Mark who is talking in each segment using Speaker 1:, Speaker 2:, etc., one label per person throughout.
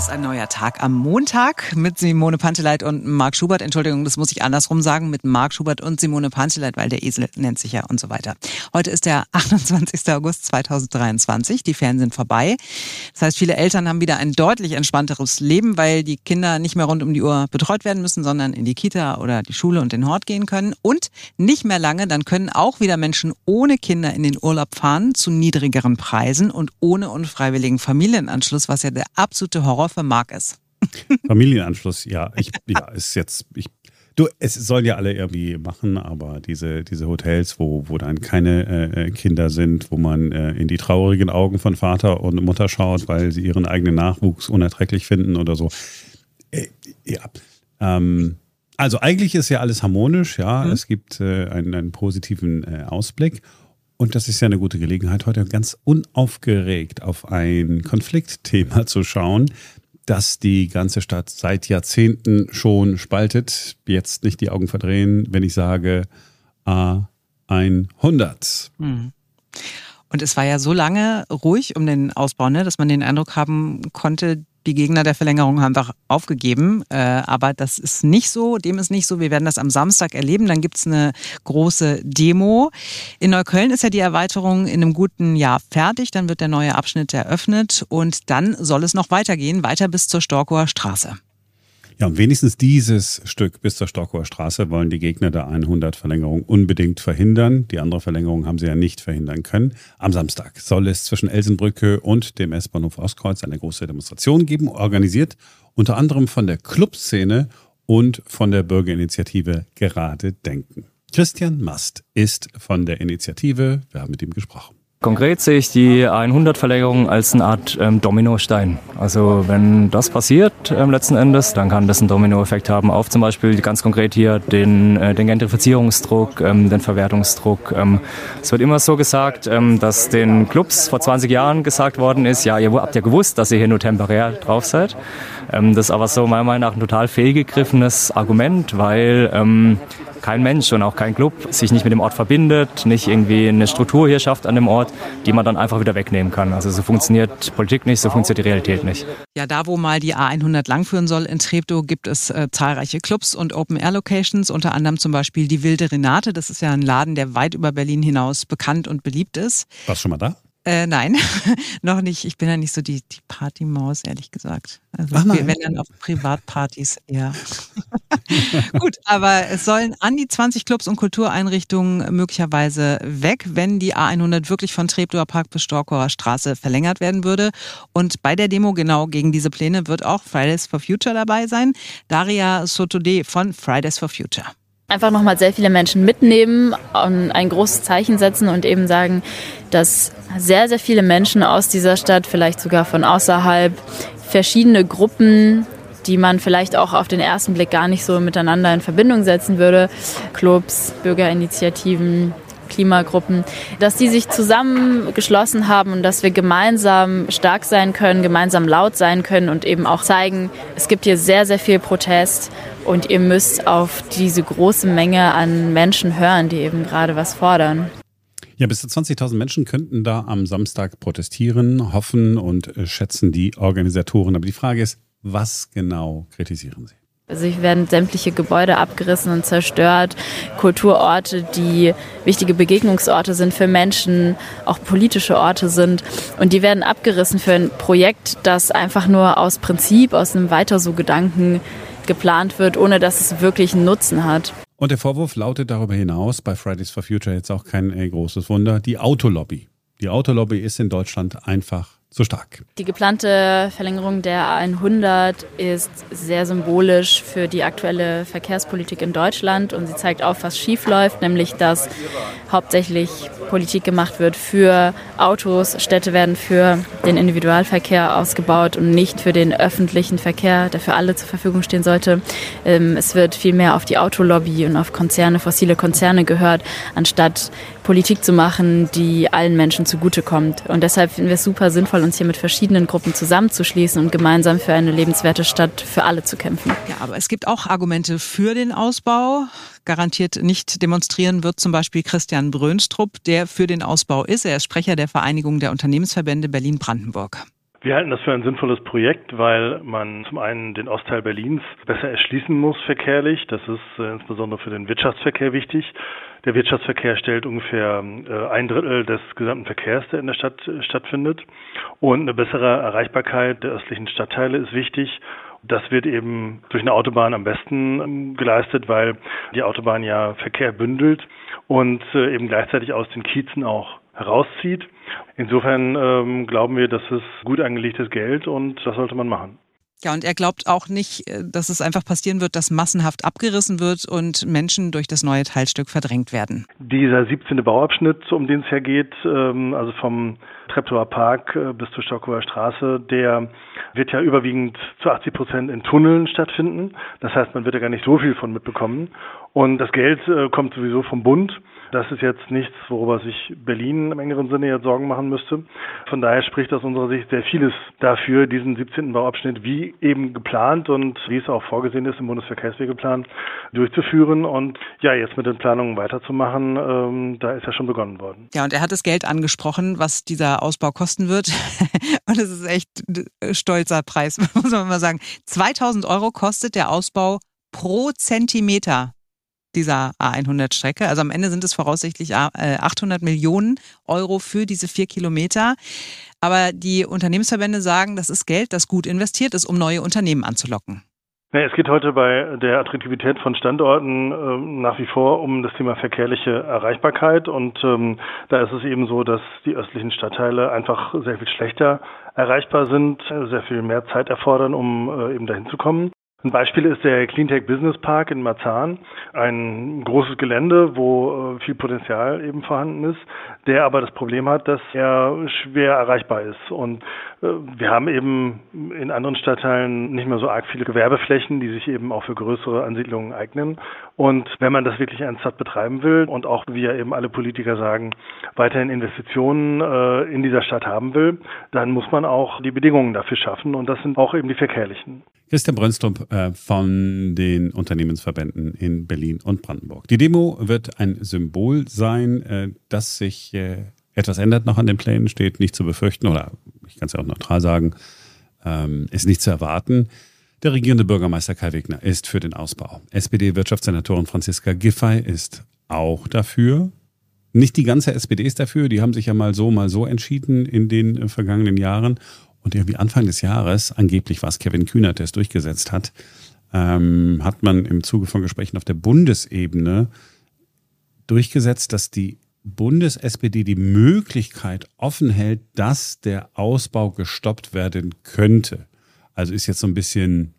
Speaker 1: ist ein neuer Tag am Montag mit Simone Panteleit und Marc Schubert. Entschuldigung, das muss ich andersrum sagen, mit Marc Schubert und Simone Panteleit, weil der Esel nennt sich ja und so weiter. Heute ist der 28. August 2023. Die Ferien sind vorbei. Das heißt, viele Eltern haben wieder ein deutlich entspannteres Leben, weil die Kinder nicht mehr rund um die Uhr betreut werden müssen, sondern in die Kita oder die Schule und den Hort gehen können. Und nicht mehr lange, dann können auch wieder Menschen ohne Kinder in den Urlaub fahren zu niedrigeren Preisen und ohne unfreiwilligen Familienanschluss, was ja der absolute Horror Marc ist.
Speaker 2: Familienanschluss, ja. Ich, ja, ist jetzt, ich, du, es sollen ja alle irgendwie machen, aber diese, diese Hotels, wo, wo dann keine äh, Kinder sind, wo man äh, in die traurigen Augen von Vater und Mutter schaut, weil sie ihren eigenen Nachwuchs unerträglich finden oder so. Äh, ja. Ähm, also eigentlich ist ja alles harmonisch, ja. Mhm. Es gibt äh, einen, einen positiven äh, Ausblick. Und das ist ja eine gute Gelegenheit, heute ganz unaufgeregt auf ein Konfliktthema zu schauen, das die ganze Stadt seit Jahrzehnten schon spaltet. Jetzt nicht die Augen verdrehen, wenn ich sage A100.
Speaker 1: Mhm. Und es war ja so lange ruhig um den Ausbau, ne, dass man den Eindruck haben konnte, die Gegner der Verlängerung haben einfach aufgegeben. Äh, aber das ist nicht so, dem ist nicht so. Wir werden das am Samstag erleben. Dann gibt es eine große Demo. In Neukölln ist ja die Erweiterung in einem guten Jahr fertig. Dann wird der neue Abschnitt eröffnet und dann soll es noch weitergehen, weiter bis zur Storkower Straße.
Speaker 2: Ja, und wenigstens dieses Stück bis zur Stockauer Straße wollen die Gegner der 100-Verlängerung unbedingt verhindern. Die andere Verlängerung haben sie ja nicht verhindern können. Am Samstag soll es zwischen Elsenbrücke und dem S-Bahnhof Ostkreuz eine große Demonstration geben, organisiert unter anderem von der Clubszene und von der Bürgerinitiative Gerade Denken. Christian Mast ist von der Initiative. Wir haben mit ihm gesprochen.
Speaker 3: Konkret sehe ich die 100-Verlängerung als eine Art ähm, Dominostein. Also wenn das passiert ähm, letzten Endes, dann kann das einen Dominoeffekt haben auf zum Beispiel ganz konkret hier den, äh, den Gentrifizierungsdruck, ähm, den Verwertungsdruck. Ähm, es wird immer so gesagt, ähm, dass den Clubs vor 20 Jahren gesagt worden ist, ja, ihr habt ja gewusst, dass ihr hier nur temporär drauf seid. Ähm, das ist aber so meiner Meinung nach ein total fehlgegriffenes Argument, weil kein Mensch und auch kein Club sich nicht mit dem Ort verbindet, nicht irgendwie eine Struktur hier schafft an dem Ort, die man dann einfach wieder wegnehmen kann. Also so funktioniert Politik nicht, so funktioniert die Realität nicht.
Speaker 1: Ja, da wo mal die A100 langführen soll in Treptow, gibt es äh, zahlreiche Clubs und Open-Air-Locations, unter anderem zum Beispiel die Wilde Renate. Das ist ja ein Laden, der weit über Berlin hinaus bekannt und beliebt ist.
Speaker 2: Warst du schon mal da?
Speaker 1: Äh, nein, noch nicht. Ich bin ja nicht so die, die Partymaus, ehrlich gesagt. Also Ach wir, wenn dann auf Privatpartys eher. Gut, aber es sollen an die 20 Clubs und Kultureinrichtungen möglicherweise weg, wenn die A100 wirklich von Treptower Park bis Storkower Straße verlängert werden würde. Und bei der Demo genau gegen diese Pläne wird auch Fridays for Future dabei sein. Daria Sotode von Fridays for Future
Speaker 4: einfach nochmal sehr viele Menschen mitnehmen und ein großes Zeichen setzen und eben sagen, dass sehr, sehr viele Menschen aus dieser Stadt, vielleicht sogar von außerhalb, verschiedene Gruppen, die man vielleicht auch auf den ersten Blick gar nicht so miteinander in Verbindung setzen würde, Clubs, Bürgerinitiativen, Klimagruppen, dass die sich zusammengeschlossen haben und dass wir gemeinsam stark sein können, gemeinsam laut sein können und eben auch zeigen, es gibt hier sehr, sehr viel Protest und ihr müsst auf diese große Menge an Menschen hören, die eben gerade was fordern.
Speaker 2: Ja, bis zu 20.000 Menschen könnten da am Samstag protestieren, hoffen und äh, schätzen die Organisatoren. Aber die Frage ist, was genau kritisieren sie?
Speaker 4: Also es werden sämtliche Gebäude abgerissen und zerstört, Kulturorte, die wichtige Begegnungsorte sind für Menschen, auch politische Orte sind. Und die werden abgerissen für ein Projekt, das einfach nur aus Prinzip, aus einem Weiter so Gedanken geplant wird, ohne dass es wirklich einen Nutzen hat.
Speaker 2: Und der Vorwurf lautet darüber hinaus, bei Fridays for Future jetzt auch kein ey, großes Wunder, die Autolobby. Die Autolobby ist in Deutschland einfach so stark.
Speaker 4: Die geplante Verlängerung der A100 ist sehr symbolisch für die aktuelle Verkehrspolitik in Deutschland und sie zeigt auf, was schief läuft, nämlich dass hauptsächlich Politik gemacht wird für Autos, Städte werden für den Individualverkehr ausgebaut und nicht für den öffentlichen Verkehr, der für alle zur Verfügung stehen sollte. Ähm, es wird viel mehr auf die Autolobby und auf Konzerne, fossile Konzerne gehört, anstatt Politik zu machen, die allen Menschen zugutekommt. Und deshalb finden wir es super sinnvoll, uns hier mit verschiedenen Gruppen zusammenzuschließen und gemeinsam für eine lebenswerte Stadt für alle zu kämpfen.
Speaker 1: Ja, aber es gibt auch Argumente für den Ausbau. Garantiert nicht demonstrieren wird zum Beispiel Christian Brönstrup, der für den Ausbau ist. Er ist Sprecher der Vereinigung der Unternehmensverbände Berlin-Brandenburg.
Speaker 5: Wir halten das für ein sinnvolles Projekt, weil man zum einen den Ostteil Berlins besser erschließen muss verkehrlich. Das ist äh, insbesondere für den Wirtschaftsverkehr wichtig. Der Wirtschaftsverkehr stellt ungefähr äh, ein Drittel des gesamten Verkehrs, der in der Stadt äh, stattfindet. Und eine bessere Erreichbarkeit der östlichen Stadtteile ist wichtig. Das wird eben durch eine Autobahn am besten ähm, geleistet, weil die Autobahn ja Verkehr bündelt und eben gleichzeitig aus den Kiezen auch herauszieht. Insofern ähm, glauben wir, das ist gut angelegtes Geld und das sollte man machen.
Speaker 1: Ja, und er glaubt auch nicht, äh, dass es einfach passieren wird, dass massenhaft abgerissen wird und Menschen durch das neue Teilstück verdrängt werden.
Speaker 5: Dieser 17. Bauabschnitt, um den es hier geht, ähm, also vom Treptower Park äh, bis zur Stockower Straße, der wird ja überwiegend zu 80 Prozent in Tunneln stattfinden. Das heißt, man wird ja gar nicht so viel von mitbekommen. Und das Geld äh, kommt sowieso vom Bund. Das ist jetzt nichts, worüber sich Berlin im engeren Sinne jetzt Sorgen machen müsste. Von daher spricht aus unserer Sicht sehr vieles dafür, diesen 17. Bauabschnitt wie eben geplant und wie es auch vorgesehen ist im Bundesverkehrswegeplan durchzuführen und ja, jetzt mit den Planungen weiterzumachen. Ähm, da ist ja schon begonnen worden.
Speaker 1: Ja, und er hat das Geld angesprochen, was dieser Ausbau kosten wird. und es ist echt ein stolzer Preis, muss man mal sagen. 2000 Euro kostet der Ausbau pro Zentimeter dieser A100-Strecke. Also am Ende sind es voraussichtlich 800 äh, Millionen Euro für diese vier Kilometer. Aber die Unternehmensverbände sagen, das ist Geld, das gut investiert ist, um neue Unternehmen anzulocken.
Speaker 5: Es geht heute bei der Attraktivität von Standorten ähm, nach wie vor um das Thema verkehrliche Erreichbarkeit und ähm, da ist es eben so, dass die östlichen Stadtteile einfach sehr viel schlechter erreichbar sind, sehr viel mehr Zeit erfordern, um äh, eben dahin zu kommen. Ein Beispiel ist der Cleantech Business Park in Marzahn, ein großes Gelände, wo äh, viel Potenzial eben vorhanden ist, der aber das Problem hat, dass er schwer erreichbar ist. Und äh, wir haben eben in anderen Stadtteilen nicht mehr so arg viele Gewerbeflächen, die sich eben auch für größere Ansiedlungen eignen. Und wenn man das wirklich ernsthaft betreiben will und auch, wie ja eben alle Politiker sagen, weiterhin Investitionen äh, in dieser Stadt haben will, dann muss man auch die Bedingungen dafür schaffen. Und das sind auch eben die verkehrlichen.
Speaker 2: Christian Brönstrup äh, von den Unternehmensverbänden in Berlin und Brandenburg. Die Demo wird ein Symbol sein, äh, dass sich äh, etwas ändert noch an den Plänen, steht nicht zu befürchten oder ich kann es ja auch neutral sagen, ähm, ist nicht zu erwarten. Der regierende Bürgermeister Kai Wegner ist für den Ausbau. SPD-Wirtschaftssenatorin Franziska Giffey ist auch dafür. Nicht die ganze SPD ist dafür, die haben sich ja mal so, mal so entschieden in den vergangenen Jahren. Und irgendwie Anfang des Jahres, angeblich war es Kevin Kühnert, der es durchgesetzt hat, ähm, hat man im Zuge von Gesprächen auf der Bundesebene durchgesetzt, dass die Bundes-SPD die Möglichkeit offen hält, dass der Ausbau gestoppt werden könnte. Also ist jetzt so ein bisschen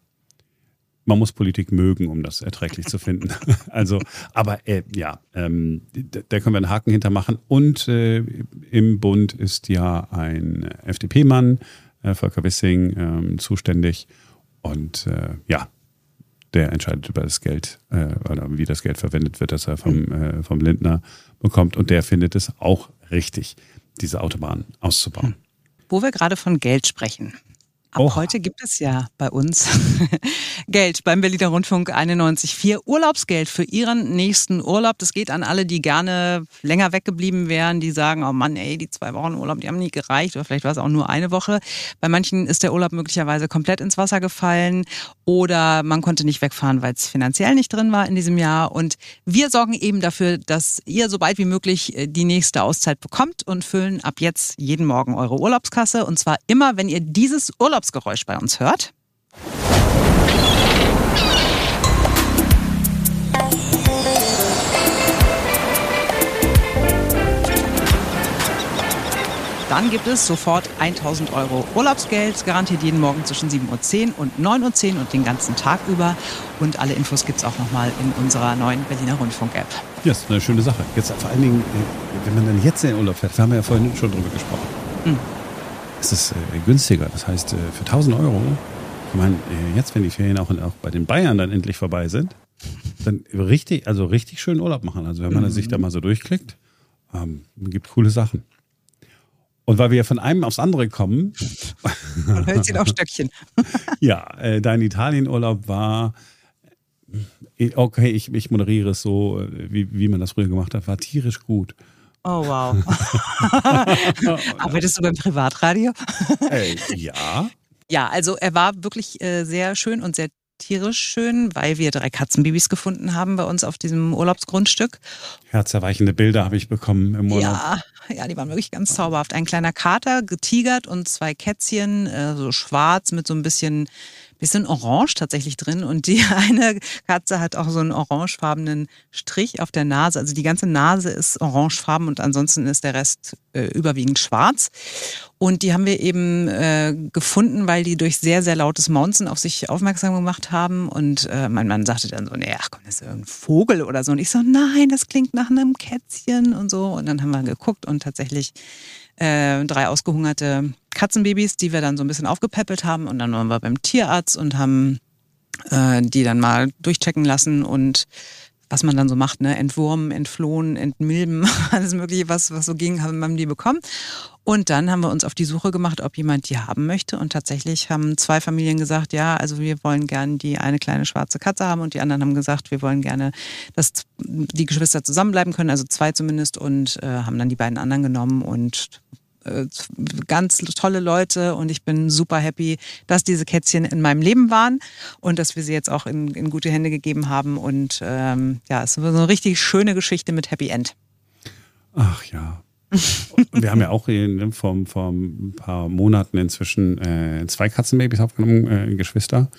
Speaker 2: man muss Politik mögen, um das erträglich zu finden. also, aber äh, ja, ähm, da können wir einen Haken hintermachen. Und äh, im Bund ist ja ein FDP-Mann, äh, Volker Wissing, ähm, zuständig. Und äh, ja, der entscheidet über das Geld äh, oder wie das Geld verwendet wird, das er vom, äh, vom Lindner bekommt. Und der findet es auch richtig, diese Autobahn auszubauen.
Speaker 1: Wo wir gerade von Geld sprechen. Ab oh. heute gibt es ja bei uns Geld beim Berliner Rundfunk 91.4. Urlaubsgeld für Ihren nächsten Urlaub. Das geht an alle, die gerne länger weggeblieben wären, die sagen, oh Mann, ey, die zwei Wochen Urlaub, die haben nie gereicht oder vielleicht war es auch nur eine Woche. Bei manchen ist der Urlaub möglicherweise komplett ins Wasser gefallen oder man konnte nicht wegfahren, weil es finanziell nicht drin war in diesem Jahr. Und wir sorgen eben dafür, dass ihr so bald wie möglich äh, die nächste Auszeit bekommt und füllen ab jetzt jeden Morgen eure Urlaubskasse. Und zwar immer, wenn ihr dieses Urlaub Urlaubsgeräusch bei uns hört. Dann gibt es sofort 1000 Euro Urlaubsgeld, garantiert jeden Morgen zwischen 7.10 Uhr und 9.10 Uhr und den ganzen Tag über. Und alle Infos gibt es auch nochmal in unserer neuen Berliner Rundfunk-App.
Speaker 2: Ja, ist eine schöne Sache. Jetzt vor allen Dingen, äh, wenn man dann jetzt in den Urlaub fährt, wir haben ja vorhin schon drüber gesprochen. Mhm ist es äh, günstiger. Das heißt, äh, für 1000 Euro kann man äh, jetzt, wenn die Ferien auch, auch bei den Bayern dann endlich vorbei sind, dann richtig, also richtig schön Urlaub machen. Also wenn man mhm. sich da mal so durchklickt, ähm, gibt coole Sachen. Und weil wir ja von einem aufs andere kommen.
Speaker 1: Man hört sie auf Stöckchen.
Speaker 2: ja, äh, dein Italienurlaub war, okay, ich, ich moderiere es so, wie, wie man das früher gemacht hat, war tierisch gut.
Speaker 1: Oh wow. Arbeitest du beim Privatradio?
Speaker 2: Äh, ja.
Speaker 1: Ja, also er war wirklich äh, sehr schön und sehr tierisch schön, weil wir drei Katzenbabys gefunden haben bei uns auf diesem Urlaubsgrundstück.
Speaker 2: Herzerweichende Bilder habe ich bekommen im Urlaub.
Speaker 1: Ja, ja, die waren wirklich ganz zauberhaft. Ein kleiner Kater, getigert und zwei Kätzchen, äh, so schwarz mit so ein bisschen bisschen orange tatsächlich drin und die eine Katze hat auch so einen orangefarbenen Strich auf der Nase. Also die ganze Nase ist orangefarben und ansonsten ist der Rest äh, überwiegend schwarz. Und die haben wir eben äh, gefunden, weil die durch sehr, sehr lautes Mounzen auf sich aufmerksam gemacht haben. Und äh, mein Mann sagte dann so, nee, ach komm, das ist irgendein Vogel oder so. Und ich so, nein, das klingt nach einem Kätzchen und so. Und dann haben wir geguckt und tatsächlich äh, drei ausgehungerte Katzenbabys, die wir dann so ein bisschen aufgepäppelt haben. Und dann waren wir beim Tierarzt und haben äh, die dann mal durchchecken lassen und was man dann so macht, ne? Entwurmen, entflohen, entmilben, alles mögliche, was, was so ging, haben die bekommen. Und dann haben wir uns auf die Suche gemacht, ob jemand die haben möchte. Und tatsächlich haben zwei Familien gesagt, ja, also wir wollen gerne die eine kleine schwarze Katze haben. Und die anderen haben gesagt, wir wollen gerne, dass die Geschwister zusammenbleiben können, also zwei zumindest. Und äh, haben dann die beiden anderen genommen und äh, ganz tolle Leute und ich bin super happy, dass diese Kätzchen in meinem Leben waren und dass wir sie jetzt auch in, in gute Hände gegeben haben. Und ähm, ja, es ist so eine richtig schöne Geschichte mit Happy End.
Speaker 2: Ach ja. Wir haben ja auch in, vor, vor ein paar Monaten inzwischen äh, zwei Katzenbabys aufgenommen, äh, Geschwister.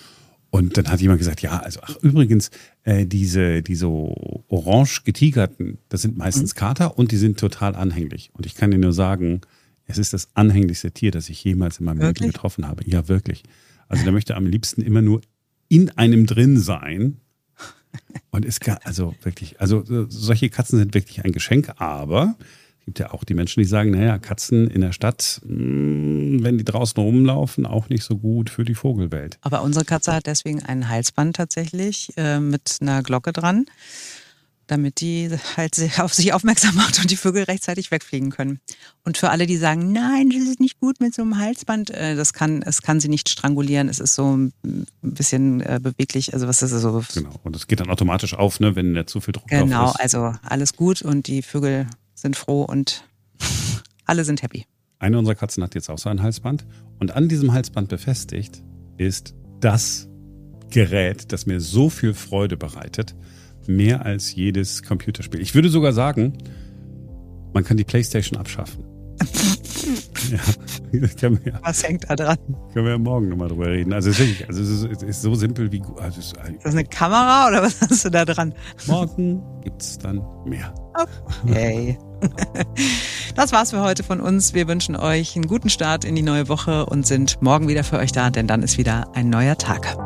Speaker 2: Und dann hat jemand gesagt, ja, also ach übrigens, äh, diese, diese orange getigerten, das sind meistens mhm. Kater und die sind total anhänglich. Und ich kann dir nur sagen, es ist das anhänglichste Tier, das ich jemals in meinem? Leben getroffen habe. Ja, wirklich. Also der möchte am liebsten immer nur in einem drin sein. Und ist gar, also wirklich, also solche Katzen sind wirklich ein Geschenk, aber gibt ja auch die Menschen, die sagen, naja, Katzen in der Stadt, hm, wenn die draußen rumlaufen, auch nicht so gut für die Vogelwelt.
Speaker 1: Aber unsere Katze hat deswegen ein Halsband tatsächlich äh, mit einer Glocke dran damit die halt auf sich aufmerksam macht und die Vögel rechtzeitig wegfliegen können. Und für alle, die sagen, nein, das ist nicht gut mit so einem Halsband, äh, das kann, es kann sie nicht strangulieren. Es ist so ein bisschen äh, beweglich. Also was ist das so?
Speaker 2: Genau. Und es geht dann automatisch auf, ne, wenn der zu viel Druck
Speaker 1: genau,
Speaker 2: drauf
Speaker 1: ist. Genau. Also alles gut und die Vögel sind froh und alle sind happy.
Speaker 2: Eine unserer Katzen hat jetzt auch so ein Halsband und an diesem Halsband befestigt ist das Gerät, das mir so viel Freude bereitet mehr als jedes Computerspiel. Ich würde sogar sagen, man kann die PlayStation abschaffen.
Speaker 1: ja, ja, Was hängt da dran?
Speaker 2: Können wir ja morgen nochmal drüber reden. Also es ist, wirklich, also es ist, es ist so simpel wie. Also
Speaker 1: ist, ist das eine Kamera oder was hast du da dran?
Speaker 2: Morgen gibt es dann mehr.
Speaker 1: Okay. Das war's für heute von uns. Wir wünschen euch einen guten Start in die neue Woche und sind morgen wieder für euch da, denn dann ist wieder ein neuer Tag.